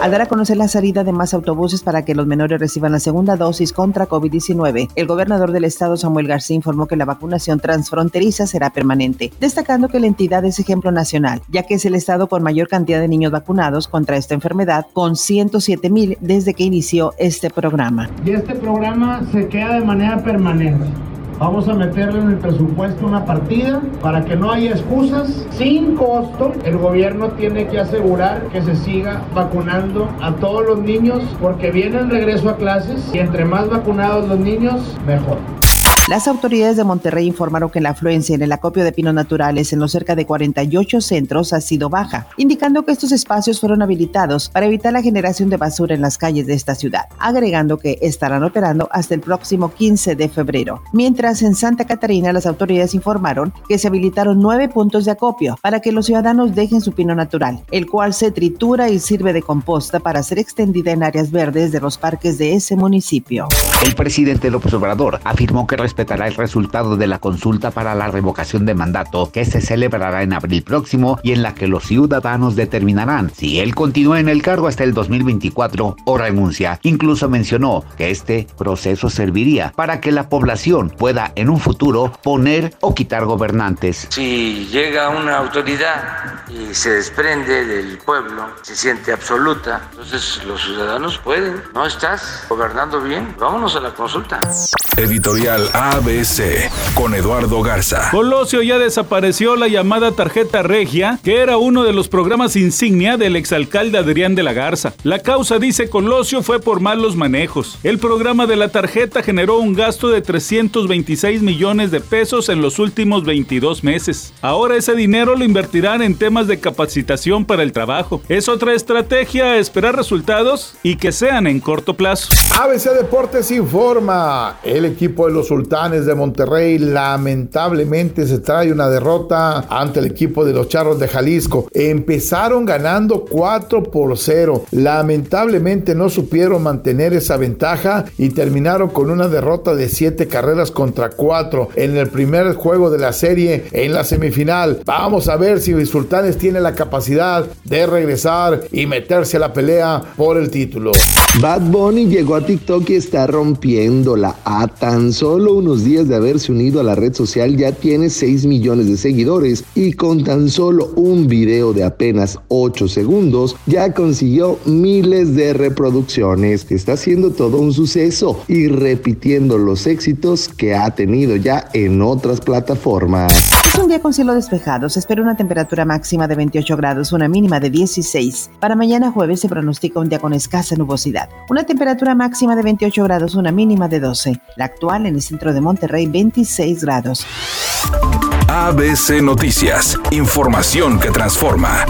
Al dar a conocer la salida de más autobuses para que los menores reciban la segunda dosis contra COVID-19, el gobernador del estado Samuel García informó que la vacunación transfronteriza será permanente, destacando que la entidad es ejemplo nacional, ya que es el estado con mayor cantidad de niños vacunados contra esta enfermedad, con 107 mil desde que inició este programa. Y este programa se queda de manera permanente. Vamos a meterle en el presupuesto una partida para que no haya excusas. Sin costo, el gobierno tiene que asegurar que se siga vacunando a todos los niños porque viene el regreso a clases y entre más vacunados los niños, mejor. Las autoridades de Monterrey informaron que la afluencia en el acopio de pinos naturales en los cerca de 48 centros ha sido baja, indicando que estos espacios fueron habilitados para evitar la generación de basura en las calles de esta ciudad, agregando que estarán operando hasta el próximo 15 de febrero. Mientras en Santa Catarina las autoridades informaron que se habilitaron nueve puntos de acopio para que los ciudadanos dejen su pino natural, el cual se tritura y sirve de composta para ser extendida en áreas verdes de los parques de ese municipio. El presidente López Obrador afirmó que respetará el resultado de la consulta para la revocación de mandato que se celebrará en abril próximo y en la que los ciudadanos determinarán si él continúa en el cargo hasta el 2024 o renuncia. Incluso mencionó que este proceso serviría para que la población pueda en un futuro poner o quitar gobernantes. Si llega una autoridad y se desprende del pueblo, se siente absoluta, entonces los ciudadanos pueden, no estás gobernando bien, vámonos a la consulta. Editorial ABC con Eduardo Garza. Colosio ya desapareció la llamada tarjeta regia, que era uno de los programas insignia del exalcalde Adrián de la Garza. La causa, dice Colosio, fue por malos manejos. El programa de la tarjeta generó un gasto de 326 millones de pesos en los últimos 22 meses. Ahora ese dinero lo invertirán en temas de capacitación para el trabajo. Es otra estrategia esperar resultados y que sean en corto plazo. ABC Deportes informa. El equipo de los Sultanes de Monterrey lamentablemente se trae una derrota ante el equipo de los Charros de Jalisco. Empezaron ganando 4 por 0. Lamentablemente no supieron mantener esa ventaja y terminaron con una derrota de 7 carreras contra 4 en el primer juego de la serie en la semifinal. Vamos a ver si Sultanes tiene la capacidad de regresar y meterse a la pelea por el título. Bad Bunny llegó a TikTok y está rompiéndola. A tan solo días de haberse unido a la red social ya tiene 6 millones de seguidores y con tan solo un video de apenas 8 segundos ya consiguió miles de reproducciones. Está haciendo todo un suceso y repitiendo los éxitos que ha tenido ya en otras plataformas. Un día con cielo despejado. Se espera una temperatura máxima de 28 grados, una mínima de 16. Para mañana jueves se pronostica un día con escasa nubosidad. Una temperatura máxima de 28 grados, una mínima de 12. La actual en el centro de Monterrey, 26 grados. ABC Noticias. Información que transforma.